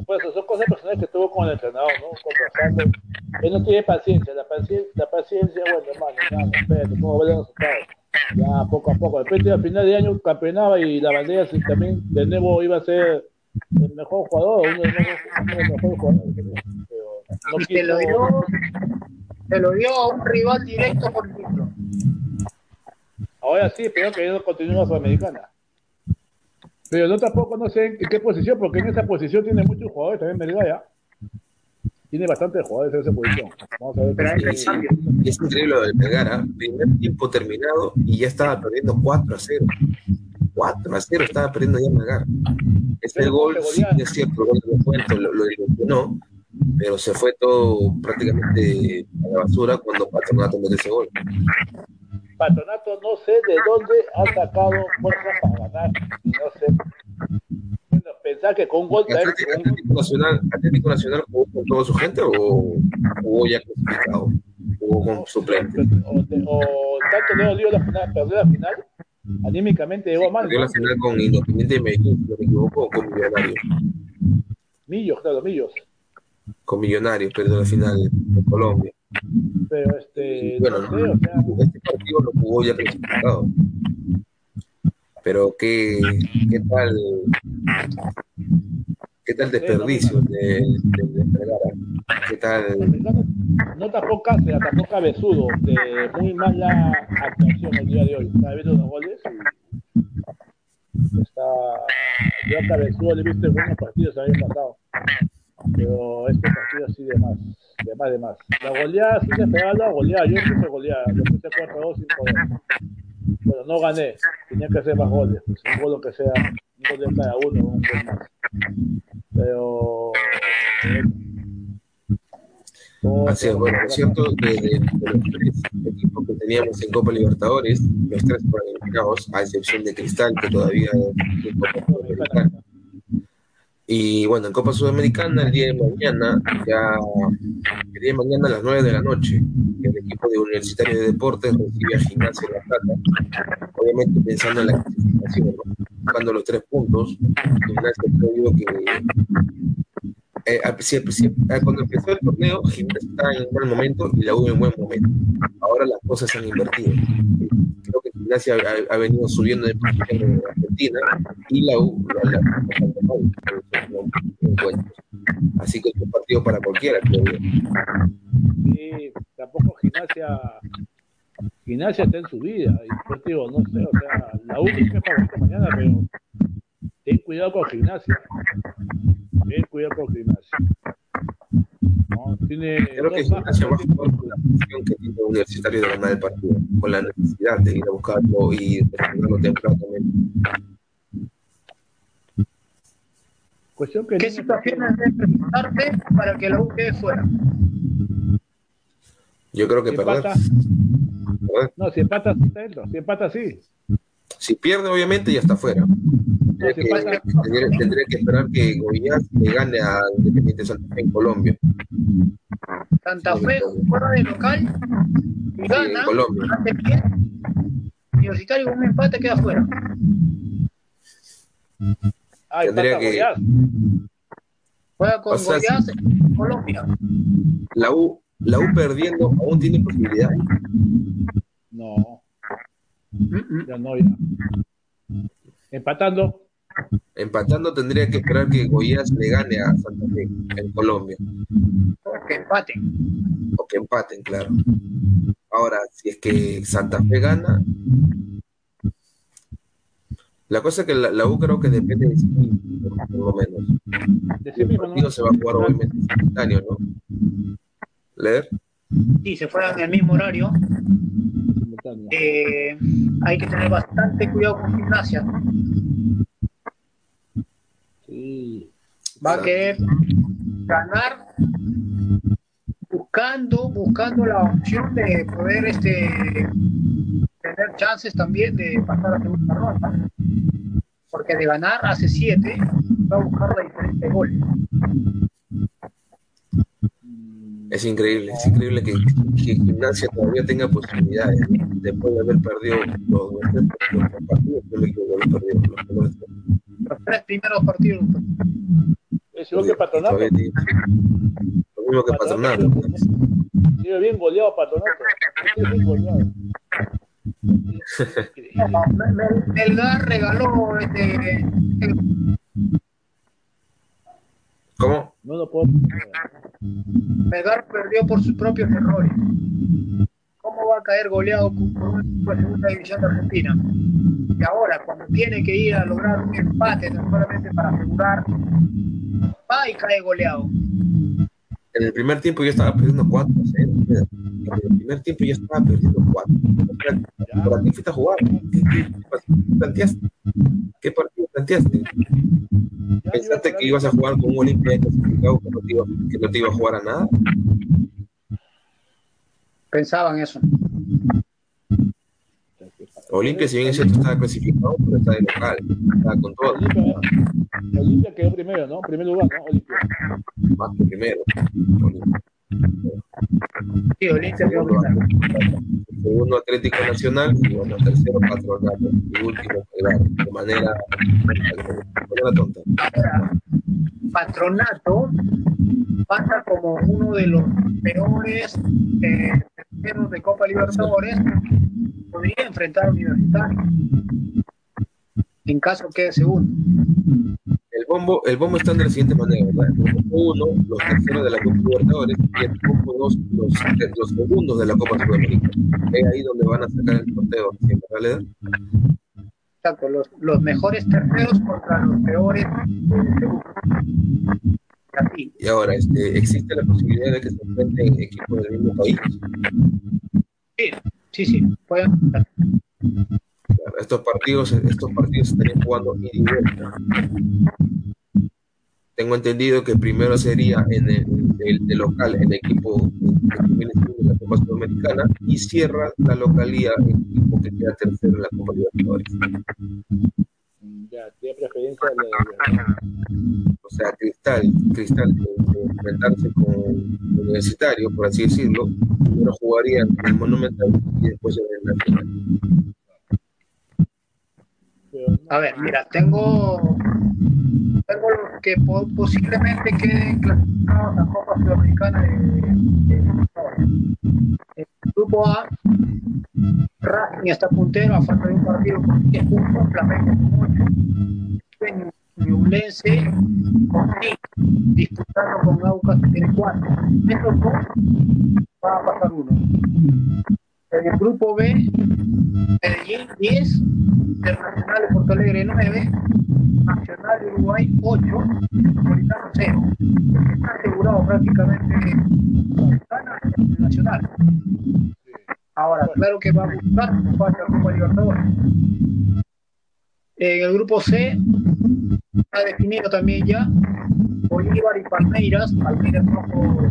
B: pues, son cosas personales que tuvo con el entrenador, ¿no? Conversando. Él no tiene paciencia, la paciencia, la paciencia bueno, hermano, nada, espérate, ¿cómo ver los resultados? Ya, poco a poco. De repente, al final de año campeonaba y la bandera también de nuevo iba a ser el mejor jugador, uno de los, mejores jugadores. Pero no
A: y te lo dio, te lo dio a un rival directo por título.
B: Ahora sí, pero que ellos continúa Sudamericana. Pero no tampoco no sé en qué posición, porque en esa posición tiene muchos jugadores también Melgar ya. Tiene bastantes jugadores en esa posición. Vamos a ver.
C: Pero es, es increíble lo del Melgar, ¿ah? primer tiempo terminado y ya estaba perdiendo 4 a 0. 4 a 0 estaba perdiendo ya Melgar. Este gol, sí, es cierto, el gol de cuento lo, lo no, pero se fue todo prácticamente a la basura cuando Patronato metió ese gol.
B: Patronato no sé de dónde ha sacado fuerzas para ganar. No sé. Bueno, pensar que con un gol.
C: ¿Atlético, Atlético, Nacional, ¿Atlético Nacional jugó con toda su gente o jugó ya clasificado? ¿Jugó con suplente?
B: O, o, tanto le dio la final, perdió la final. Anímicamente llegó mal.
C: Perdió la final con Independiente de Medellín, si no me equivoco, o con Millonarios.
B: Millos, claro, Millos.
C: Con Millonarios, perdió la final en Colombia.
B: Pero este.
C: Bueno, no sé, o sea... este partido lo jugó ya clasificado. Pero qué, qué tal. ¿Qué tal desperdicio de, de, de Vergara? ¿Qué tal?
B: No tapó Cáceres, tapó Cabezudo, de muy mala actuación el día de hoy. Está viendo los goles y está. Yo a Cabezudo le he visto en buenos partidos el año pasado. Pero este partido sí de más de más, de más. La goleada, sí se pegaba la goleada. Yo puse goleada, yo puse 4-2 sin poder. Bueno, no gané, tenía que hacer más goles, pues, un gol que sea, un gol de cada uno, un gol más. Pero.
C: Así es, bueno, es cierto, de, de, de, los tres equipos que teníamos en Copa Libertadores, los tres fueron eliminados, a excepción de Cristal, que todavía es Copa Sudamericana. Y bueno, en Copa Sudamericana, el día de mañana, ya el día de mañana a las 9 de la noche, el equipo de Universitario de Deportes recibe a Gimnasia de La Plata, obviamente pensando en la clasificación, buscando los tres puntos. Gimnasia que eh, siempre, siempre, eh, cuando empezó el torneo, Gimnasia estaba en un buen momento y la U en buen momento. Ahora las cosas se han invertido. Gimnasia ha, venido subiendo en Argentina y la U ha encuentros. Así que es un partido para cualquiera, creo.
B: Sí, tampoco Gimnasia. Gimnasia está en su vida. No sé, o sea, la U es favorita mañana, pero ten cuidado con Gimnasia. Ten cuidado con Gimnasia. No, tiene
C: Creo que Gimnasia va a jugar con la presión que tiene Universitario de ganar el partido, con la necesidad de ir a buscarlo y defenderlo temprano también.
B: Cuestión que
A: ¿Qué situaciones debe presentarse para que la U quede fuera?
C: Yo creo que
B: si
C: perder.
B: empata, no, si empata, sí está dentro. Si empata, sí.
C: Si pierde, obviamente, ya está fuera. Tendría que,
B: pasa-
C: tendría, tendría que esperar que Goiás le gane a Independiente Santa Fe en Colombia.
A: Santa Fe fuera de local y
C: Sí,
A: gana,
C: en Colombia.
A: hace bien. Universitario con un empate queda fuera.
B: Ah,
C: Tendría que-
B: Goiás.
A: Juega con
C: O sea,
A: Goiás en Colombia.
C: La U, la U perdiendo aún tiene posibilidad.
B: No,
A: Mm,
B: ya no, ya. Empatando.
C: Empatando tendría que esperar que Goiás le gane a Santa Fe en Colombia.
A: Que empate.
C: O que empaten, claro. Ahora, si es que Santa Fe gana, la cosa es que la, la U creo que depende de sí por, lo menos. El partido se va a jugar obviamente simultáneo, ¿no? ¿Leer?
A: Sí, se fueran en el mismo horario. Eh, hay que tener bastante cuidado con gimnasia. Va a querer ganar buscando, buscando la opción de poder este tener chances también de pasar a segunda ronda. Porque de ganar hace siete, va a buscar la diferencia de goles.
C: Es increíble, es increíble que, que Gimnasia todavía tenga posibilidades después de haber perdido los, los, partidos,
A: los, los tres primeros partidos.
B: Es igual que Patronato. Lo
C: mismo que Patronato.
B: Sigue bien goleado Patronato. Sigue bien goleado. *laughs*
A: Melgar regaló este.
C: ¿Cómo?
B: No lo puedo.
A: Melgar perdió por sus propios errores. ¿Cómo va a caer goleado por una segunda división de Argentina? Y ahora, cuando tiene que ir a lograr un empate, solamente para asegurar, va y cae goleado.
C: En el primer tiempo yo estaba perdiendo 4 0. En el primer tiempo ya estaba perdiendo 4. ¿Para qué fuiste a jugar? ¿Qué, qué, planteaste? ¿Qué partido planteaste? ¿Pensaste que ibas a jugar con un Olimpia clasificado que no te iba a jugar a nada?
A: Pensaban eso.
C: Olimpia, si bien es cierto, estaba clasificado, pero está de local, está con todo.
B: Olimpia, quedó primero, ¿no? Primer lugar, ¿no? Olimpia.
C: Más que primero. Olimpia.
A: Sí, Olimpia quedó primero.
C: Segundo Atlético Nacional y bueno, tercero Patronato y último Melgar, de manera, de manera tonta.
A: Patronato pasa como uno de los peores eh, de Copa Libertadores podría enfrentar a Universitario en caso quede segundo.
C: El bombo, el bombo está de la siguiente manera, ¿verdad? El bombo uno, los terceros de la Copa Libertadores, y el bombo dos, los, los segundos de la Copa Sudamericana. Es ahí donde van a sacar el sorteo, ¿verdad?
A: Exacto, los, los mejores terceros contra los peores
C: Y ahora, este, ¿existe la posibilidad de que se enfrenten equipos del mismo país?
A: Sí, sí, sí, pueden.
C: Estos partidos, estos partidos estarían jugando individual. Tengo entendido que primero sería en el, de local el equipo que de la Copa Sudamericana y cierra la localía el equipo que queda tercero en la Copa Libertadores.
B: Ya, tiene de,
C: O sea, Cristal, Cristal enfrentarse con Universitario, por así decirlo, primero jugarían en el Monumental y después en el Nacional.
A: A ver, mira, tengo, tengo los que posiblemente queden clasificados a la Copa Sudamericana de, El grupo A, Racing está puntero a falta de un partido con 10 puntos, Flamengo con 8. Ñublense con disputando con Aucas tiene 4. Estos dos va a pasar uno. En el grupo B, Medellín 10, Internacional de Porto Alegre 9, Nacional de Uruguay 8, Metropolitano 0. Está asegurado prácticamente el Nacional. Ahora, claro que va a buscar un pase a Copa Libertadores. En el grupo C, está definido también ya Bolívar y Palmeiras, Palmeiras rojo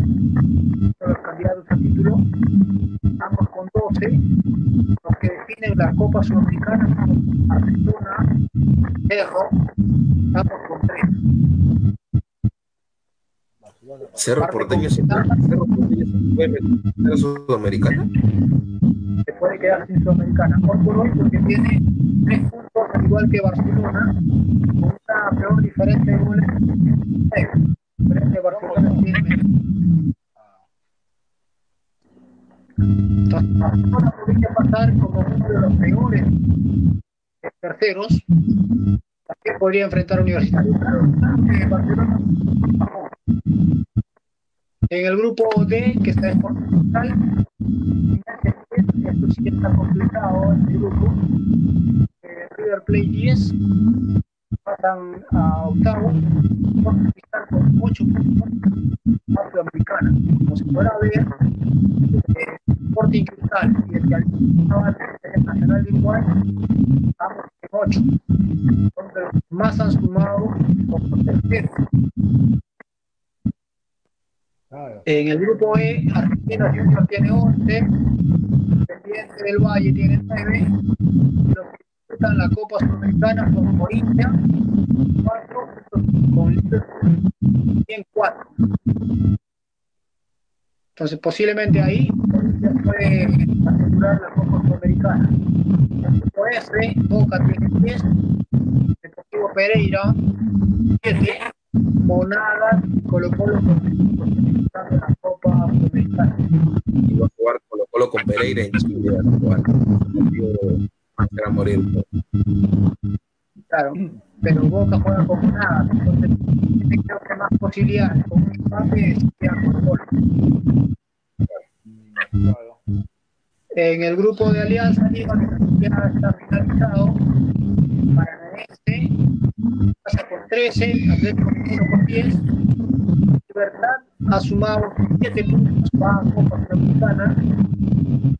A: los candidatos al título, ambos con 12, los que definen la Copa Sudamericana son Argentina, Cerro, ambos con 3.
C: Cerro Porteño se Cerro Porteño se meter a Sudamericana.
A: Se puede quedar sin Sudamericana. Hoy por hoy porque tiene 3 puntos al igual que Barcelona, con una peor diferencia de goles. Diferencia Barcelona tiene Barcelona podría pasar como uno de los peores terceros. También podría enfrentar a Universitario. Barcelona. En el grupo D, que está en Portugal, esto sí está complicado, este grupo. Eh, River Play 10, pasan a octavo, Sporting Cristal con 8 puntos, a Sudamericana. Como se podrá ver, eh, Sporting Cristal y el que al el Nacional de Uruguay, ambos en 8. Son de los que más han sumado como terceros. En el grupo E, Argentina Junior tiene 11, Independiente del Valle tiene 9, y los que disputan la Copa Sudamericana son Corinthians, 4, con Liverpool, tienen 4. Entonces, posiblemente ahí Corinthians puede asegurar la Copa Sudamericana. En el grupo F, Boca tiene 10, Deportivo Pereira 7, Monada y Colo Colo con la Copa.
C: Y va a jugar Colo Colo con Pereira en Chile, va a jugar. Será morir.
A: Claro, pero Boca juega con Monada, entonces creo que más posibilidades con un empate sería Colo Colo. En el grupo de Alianza Lima, que ya está finalizado, Paranaense pasa con 13, Atlético Mineiro con 10, Libertad ha sumado 7 puntos para Copa Sudamericana,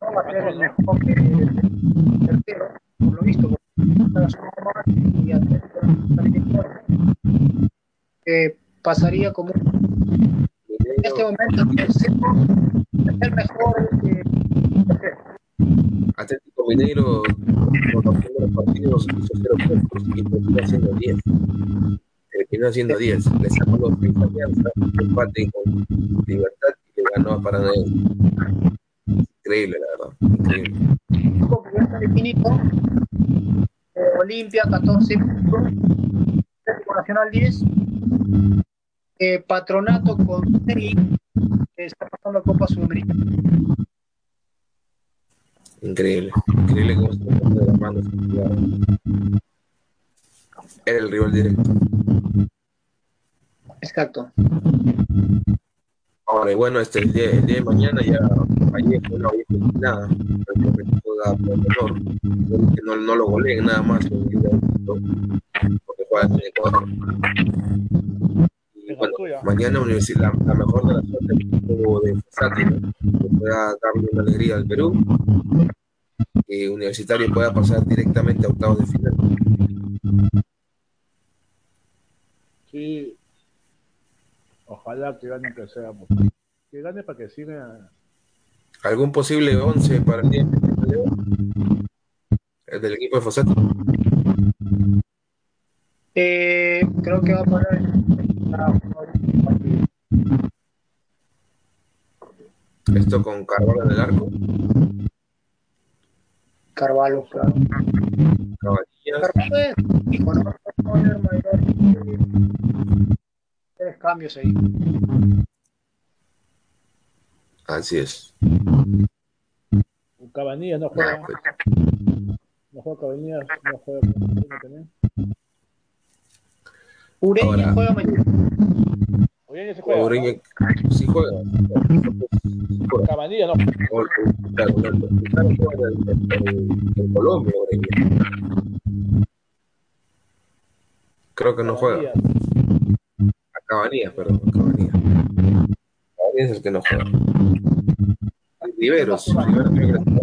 A: no va a ser el mejor que el tercero, por lo visto, está sumando más y Atlético eh, pasaría como en este momento es el mejor eh.
C: Atlético Mineiro, por los primeros partidos, hizo 0 puntos y terminó haciendo 10. Terminó haciendo 10. Le sacó los 6 alianzas, empate con Libertad y le ganó a Paranaense. Increíble, la verdad. Increíble.
A: Eh, Olimpia 14 puntos, Atlético Nacional 10, eh, Patronato con 6, que está pasando a Copa Sudamericana.
C: Increíble. Increíble cómo se de las manos. Era el rival directo.
A: Exacto.
C: Ahora, y bueno, este, el, día, el día de mañana ya ayer no había nada, que no, no lo goleen nada más el porque juega en Ecuador. Bueno, mañana universi- la, mejor de las equipo de Fosati, ¿no? que pueda darle una alegría al Perú, que Universitario pueda pasar directamente a octavos de final.
B: Sí. Ojalá que gane que sea. Que gane para que siga.
C: ¿Algún posible 11 para día? El del equipo de Fosati.
A: Eh, creo que va a parar
C: Esto con Carvalho en el arco.
A: Carvalho, claro.
C: Cabanillas.
A: Carvalho es, mayor, tres cambios ahí.
C: Así es.
B: Cabanillas no juega. No juega Cabanillas, no juega también.
A: Ureña
C: Ahora-
A: juega mañana.
B: Ureña se juega.
C: Ureña sí juega.
B: Cabanillas no.
C: O- Claro, claro, en, Colombia, Ureña. Creo que no juega. A Cabanillas, perdón, a Cabanillas. Cabanillas es el que no juega. Riveros, Riveros no.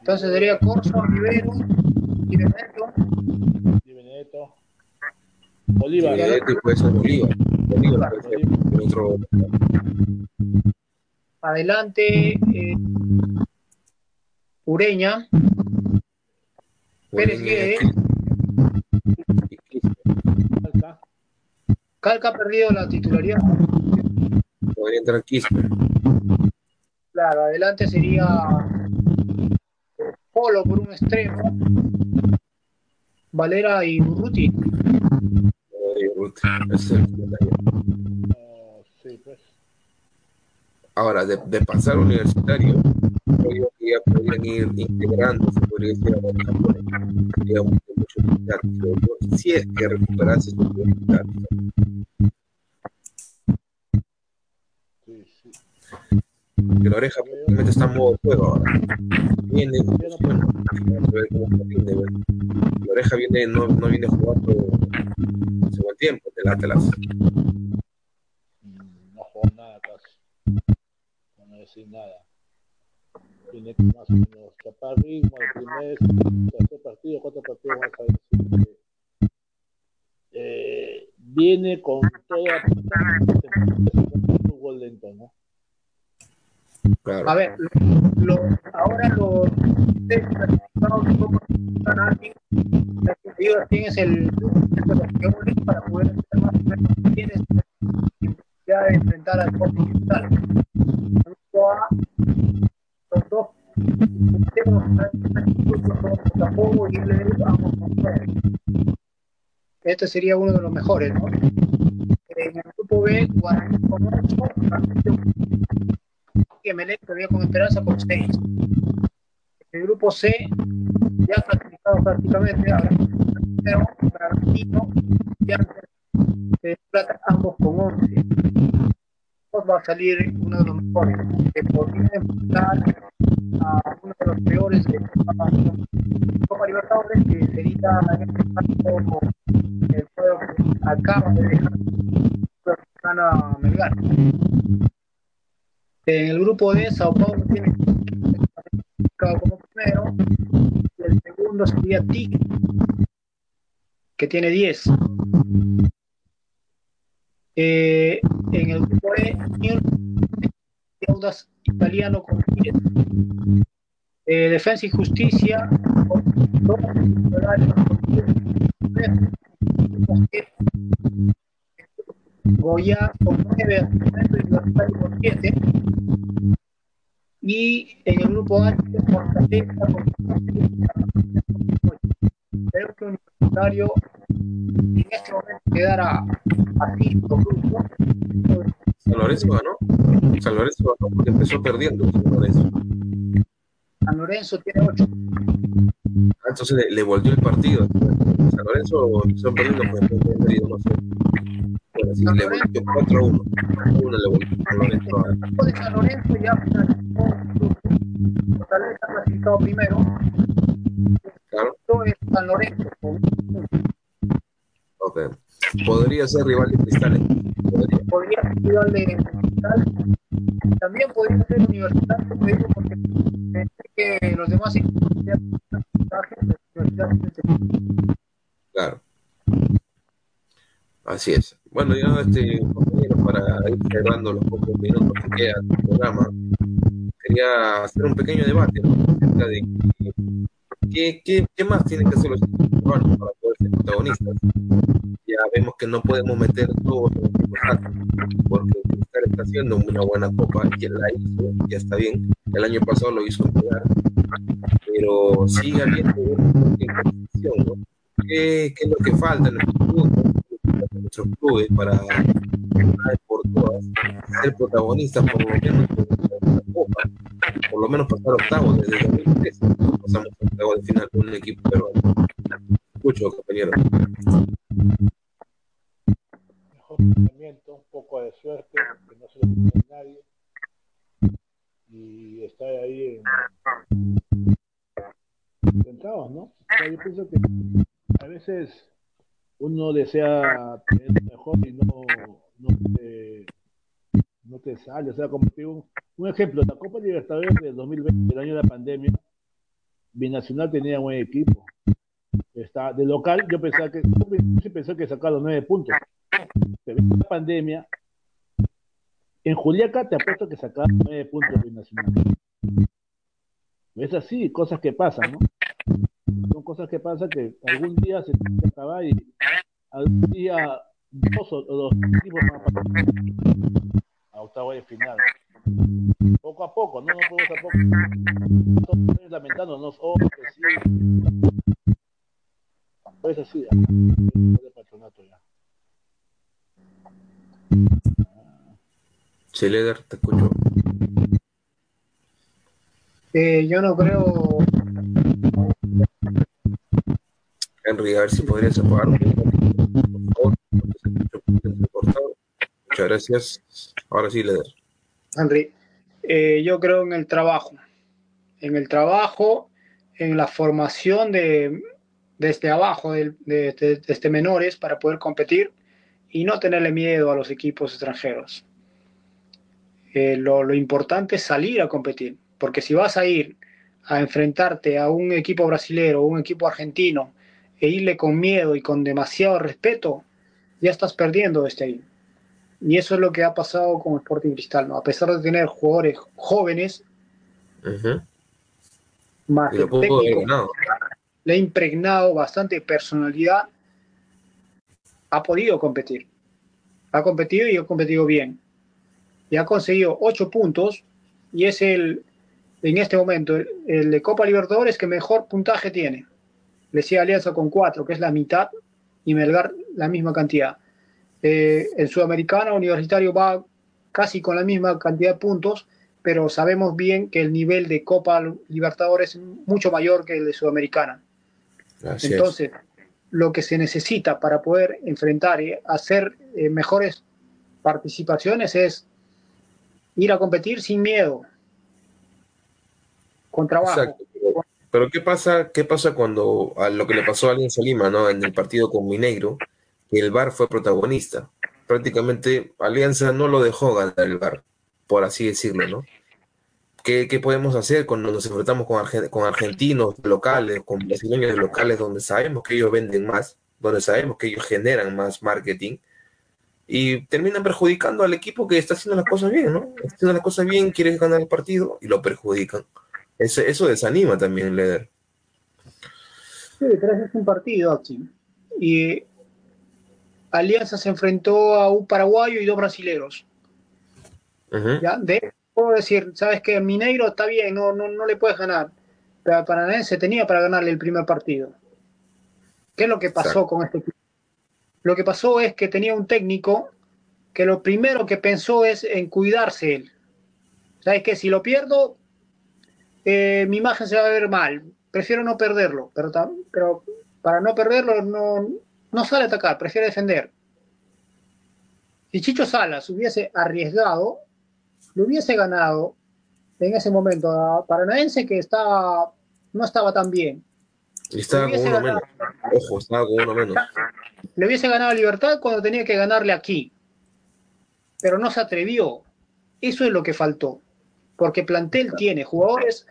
A: Entonces sería Corso, Rivero, y Benedetto.
B: Bolívar.
C: Puede ser Bolívar. Bolívar puede ser otro.
A: Adelante, eh, Ureña, Pérez Guede.
B: Calca.
A: Calca ha perdido la titularidad.
C: Podría entrar Quispe.
A: Claro, adelante sería eh, Polo por un extremo, Valera y Urruti.
C: Ruth. Ese es el detalle.
B: Sí, pues.
C: Ahora, de, de pasar universitario, creo yo que ya podrían ir integrando, se podría decir, a militares, creo yo, si es que recuperase su universidad.
B: Sí, sí.
C: Que la oreja prácticamente está en modo juego ahora. Viene, bueno. La oreja viene, no, no viene jugando buen tiempo del Atlas.
B: No jugó nada casi. No, no decir nada. Tiene que más o menos chapar ritmo el primer, tercer partido, cuatro partidos más a decir que eh, viene con toda un gol lento, ¿no?
A: A ver, lo, ahora los tienes el para poder más tienes ya de enfrentar al Cristal. Los dos este sería uno de los mejores, ¿no? En el grupo B, Guaraní con 8, que Melec todavía con esperanza con 6. El grupo C ya clasificado prácticamente, ahora pero Bragantino ya se ambos con 11. Va a salir uno de los mejores, que podría enfrentar a uno de los peores de Copa Libertadores, que sería en este caso el juego que acaba de dejar a Melgar. En el grupo D, Sao Paulo tiene como primero, y el segundo sería Tigre, que tiene 10. Eh, en el grupo E, Deudas Italiano con 10. Eh, Defensa y Justicia con 2. Goya con 9, Universitario con 7. Y en el grupo H, Fortaleza con 8. Creo que Universitario en este momento quedará así con grupo.
C: San Lorenzo ganó. San Lorenzo ganó porque empezó perdiendo San Lorenzo.
A: San Lorenzo tiene 8.
C: Ah, entonces le, le, volvió el partido. San Lorenzo empezó perdiendo perdido, no sé. Bueno, sí, le volvió 4 a 1. 1 le volvió San Lorenzo.
A: El de San Lorenzo ya Fortaleza clasificado primero.
C: Claro.
A: Es San Lorenzo.
C: Ok. Podría ser rival de Cristales.
A: Podría, podría ser rival de Cristal. También podría ser Universidad, porque que los demás
C: Claro. Así es. Bueno, ya este para ir cerrando los pocos minutos que quedan del programa, quería hacer un pequeño debate acerca de qué, qué, qué más tienen que hacer los peruanos para poder ser protagonistas. Ya vemos que no podemos meter todos en el mismo saco, porque Cristal está haciendo una buena copa él la hizo, ya está bien. El año pasado lo hizo jugar, pero sigue habiendo una competición, ¿no? ¿Qué, ¿Qué, es lo que falta en clubes, en nuestros clubes para todas ser protagonistas por lo menos? Por lo menos pasar octavos desde 2013. Pasamos octavos de final con un equipo peruano. Escucho, compañero.
B: Un poco de suerte, que no se lo tiene nadie. Y está ahí en, ¿no? Yo pienso que a veces uno desea tener mejor y no, no, te, no te sale. O sea, como te digo, un ejemplo, la Copa Libertadores del 2020, el año de la pandemia, Binacional tenía buen equipo. Está, de local, yo pensaba que, yo pensé que sacaba nueve puntos. Pero en la pandemia, en Juliaca te apuesto que sacaba nueve puntos Binacional. Es así, cosas que pasan, ¿no? Cosas que pasan que algún día se acabar y algún día dos o dos equipos van a pasar a octavo de final. Poco a poco, no, no podemos tampoco lamentándonos, oh, que sí. Es así, de patronato ya.
C: Sí, Leder, te escucho.
A: Eh, yo no creo.
C: Henry, a ver si podrías apagar un poco, por favor. Muchas gracias. Ahora sí, Leder.
A: Henry, eh, yo creo en el trabajo. En el trabajo, en la formación de, desde abajo de, de, este menores para poder competir y no tenerle miedo a los equipos extranjeros. Eh, lo, lo, importante es salir a competir, porque si vas a ir a enfrentarte a un equipo brasilero o un equipo argentino e irle con miedo y con demasiado respeto, ya estás perdiendo desde ahí. Y eso es lo que ha pasado con Sporting Cristal, ¿no? A pesar de tener jugadores jóvenes, más técnico, le ha impregnado bastante personalidad, ha podido competir. Ha competido y ha competido bien. Y ha conseguido ocho puntos y es el, en este momento, el, de Copa Libertadores que mejor puntaje tiene. Le sigue Alianza con cuatro, que es la mitad, y Melgar la misma cantidad. Eh, el sudamericano universitario va casi con la misma cantidad de puntos, pero sabemos bien que el nivel de Copa Libertadores es mucho mayor que el de Sudamericana. Entonces, lo que se necesita para poder enfrentar y hacer eh, mejores participaciones es ir a competir sin miedo, con trabajo.
C: Pero ¿qué pasa, qué pasa cuando a lo que le pasó a Alianza Lima, ¿no? En el partido con Mineiro, que el VAR fue protagonista. Prácticamente Alianza no lo dejó ganar el VAR, por así decirlo, ¿no? ¿Qué, podemos hacer cuando nos enfrentamos con, con argentinos locales, con brasileños locales, donde sabemos que ellos venden más, donde sabemos que ellos generan más marketing? y terminan perjudicando al equipo que está haciendo las cosas bien, ¿no? Está haciendo las cosas bien, quiere ganar el partido y lo perjudican. Eso, eso desanima también, Leder.
A: Sí, pero es un partido aquí. Y Alianza se enfrentó a un paraguayo y dos brasileros. ¿Ya? De, puedo decir, sabes que Mineiro está bien, no, no, no le puedes ganar. Pero Paranaense tenía para ganarle el primer partido. ¿Qué es lo que pasó con este equipo? Lo que pasó es que tenía un técnico que lo primero que pensó es en cuidarse él. ¿Sabes qué? Si lo pierdo, eh, mi imagen se va a ver mal. Prefiero no perderlo, pero, pero para no perderlo no, no sale a atacar, prefiere defender. Si Chicho Salas hubiese arriesgado, lo hubiese ganado en ese momento a Paranaense que estaba, no estaba tan bien.
C: estaba con uno menos. Ojo, estaba con uno menos.
A: Le hubiese ganado a Libertad cuando tenía que ganarle aquí. Pero no se atrevió. Eso es lo que faltó. Porque plantel tiene, jugadores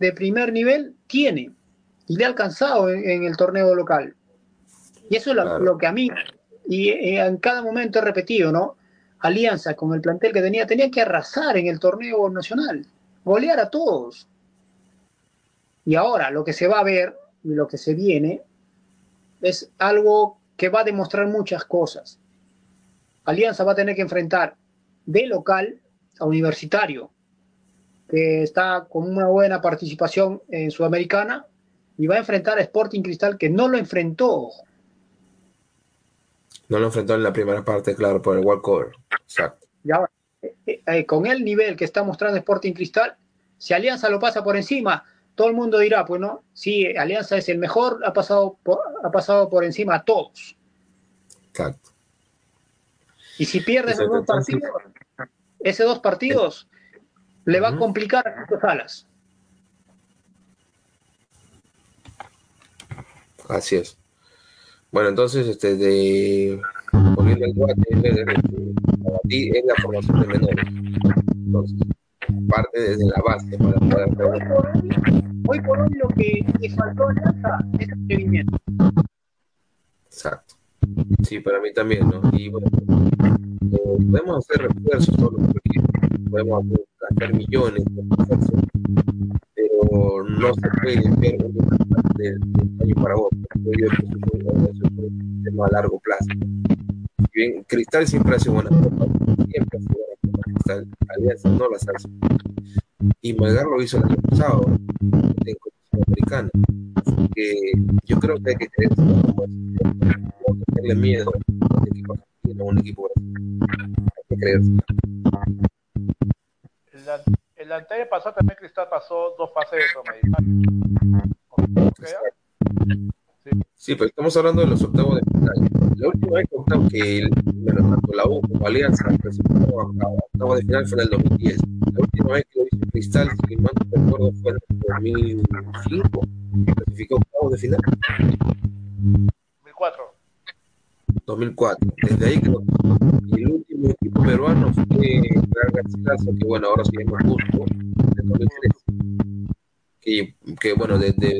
A: de primer nivel tiene. Y le ha alcanzado en el torneo local. Y eso es lo, que a mí, y eh, en cada momento he repetido, ¿no? Alianza con el plantel que tenía, tenía que arrasar en el torneo nacional, golear a todos. Y ahora lo que se va a ver y lo que se viene es algo que va a demostrar muchas cosas. Alianza va a tener que enfrentar de local a Universitario, que está con una buena participación en Sudamericana, y va a enfrentar a Sporting Cristal, que no lo enfrentó
C: no lo enfrentó en la primera parte, claro, por el walkover. Exacto.
A: Y ahora, eh, eh, con el nivel que está mostrando Sporting Cristal, si Alianza lo pasa por encima, todo el mundo dirá, pues no, sí, Alianza es el mejor, ha pasado por, ha pasado por encima a todos.
C: Exacto.
A: Y si pierde esos dos partidos, esos dos partidos le va a complicar a sus alas.
C: Así es. Bueno, entonces, este, de, volviendo al ti es la formación de menores. Entonces, parte desde la base para poder
A: Hoy por hoy lo que le faltó a Alianza es el seguimiento.
C: Exacto. Sí, para mí también, ¿no? Y bueno, eh, podemos hacer refuerzos todos los podemos hacer millones pero no se puede ver de, un año para otro. Yo que eso es un tema a largo plazo. bien, Cristal siempre hace buena copa, siempre hace buena copa. Cristal, Alianza no las hace. Y Melgar lo hizo el año pasado en Copa Americana. Así que yo creo que hay que tener no tenerle miedo a un equipo argentino, a un equipo brasileño. Hay que creerse.
B: El, el año pasado también Cristal pasó dos fases de Sudamericana.
C: Sí, pero estamos hablando de los octavos de final. La última vez que, bueno, tanto la U como Alianza a octavos de final fue en el 2010. La última vez que lo hizo Cristal, si mal no recuerdo, fue en el 2005, clasificó octavos de final.
B: 2004.
C: 2004. Desde ahí creo que el último equipo peruano fue Real Garcilaso, que bueno, ahora se llama Cusco, en 2013. Que, que bueno, desde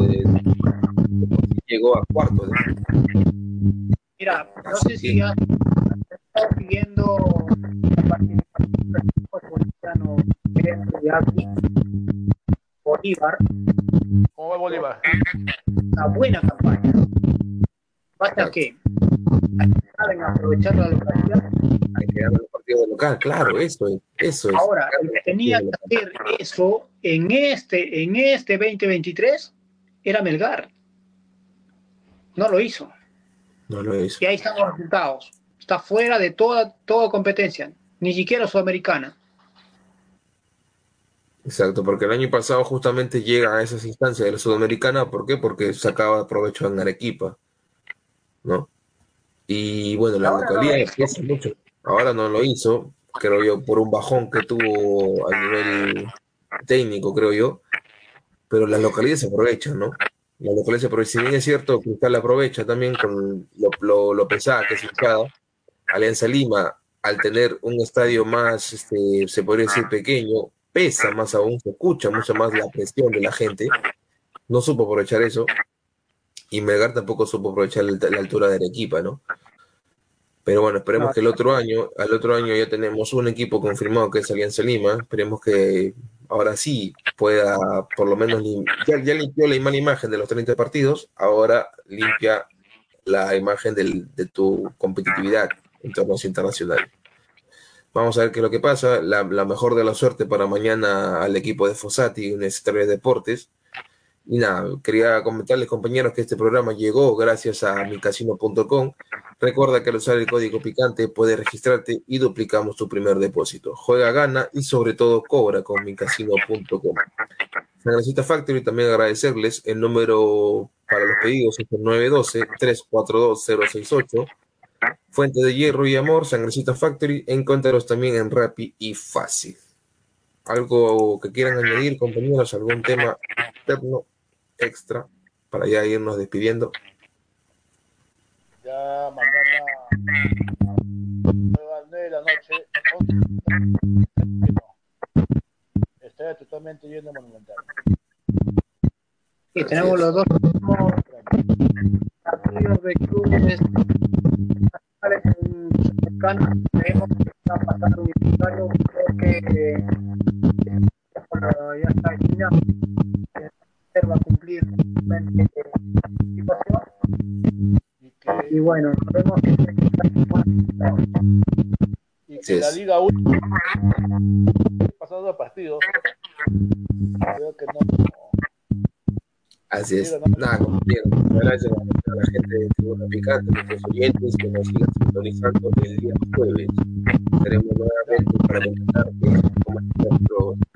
C: llegó a cuarto de
A: Mira, no sé si ya estás siguiendo Bolívar.
B: ¿Cómo va Bolívar?
A: Una buena campaña. Basta que saben aprovechar la localidad.
C: Hay que ganar los partidos local, claro, eso es. Eso es.
A: Ahora, el que tenía que hacer eso en este, en este 2023 era Melgar. No lo hizo.
C: No lo hizo.
A: Y ahí están los resultados. Está fuera de toda, toda competencia, ni siquiera sudamericana.
C: Exacto, porque el año pasado justamente llega a esas instancias de la Sudamericana, ¿por qué? Porque sacaba provecho en Arequipa, ¿no? Y bueno, la localidad no mucho. Ahora no lo hizo, creo yo, por un bajón que tuvo a nivel técnico, creo yo, pero las localidades se aprovechan, ¿no? la localidad, pero si bien es cierto, Cristal aprovecha también con lo, lo, lo pesada que es hinchada, Alianza Lima, al tener un estadio más, este, se podría decir pequeño, pesa más aún, se escucha mucho más la presión de la gente, no supo aprovechar eso, y Melgar tampoco supo aprovechar la, altura de Arequipa, ¿no? Pero bueno, esperemos que el otro año, al otro año ya tenemos un equipo confirmado que es Alianza Lima, esperemos que ahora sí pueda, por lo menos, ya, ya, limpió la mala imagen de los 30 partidos, ahora limpia la imagen de tu competitividad en torneos internacionales. Vamos a ver qué es lo que pasa. La, mejor de la suerte para mañana al equipo de Fossati, Universitario de Deportes. Y nada, quería comentarles, compañeros, que este programa llegó gracias a micasino.com. Recuerda que al usar el código picante puedes registrarte y duplicamos tu primer depósito. Juega, gana y sobre todo cobra con micasino.com. Sangrecita Factory también agradecerles. El número para los pedidos es el 912-342-068. Fuente de hierro y amor, Sangrecita Factory. Encuéntralos también en Rappi y Fácil. ¿Algo que quieran añadir, compañeros? ¿Algún tema externo, extra, para ya irnos despidiendo?
B: Ya mañana, 9 de la noche, estará totalmente lleno monumental.
A: Y tenemos los dos partidos de clubes cercanos. Creemos que está pasando un creo que ya está en China, va a cumplir la situación y bueno, vemos que
B: y que la Liga 1 pasado a partidos creo que no
C: Así es. Nada, como bien. Gracias a la gente de Tribuna Picante, a nuestros oyentes que nos sigan sintonizando el día jueves. Estaremos nuevamente para comentar cómo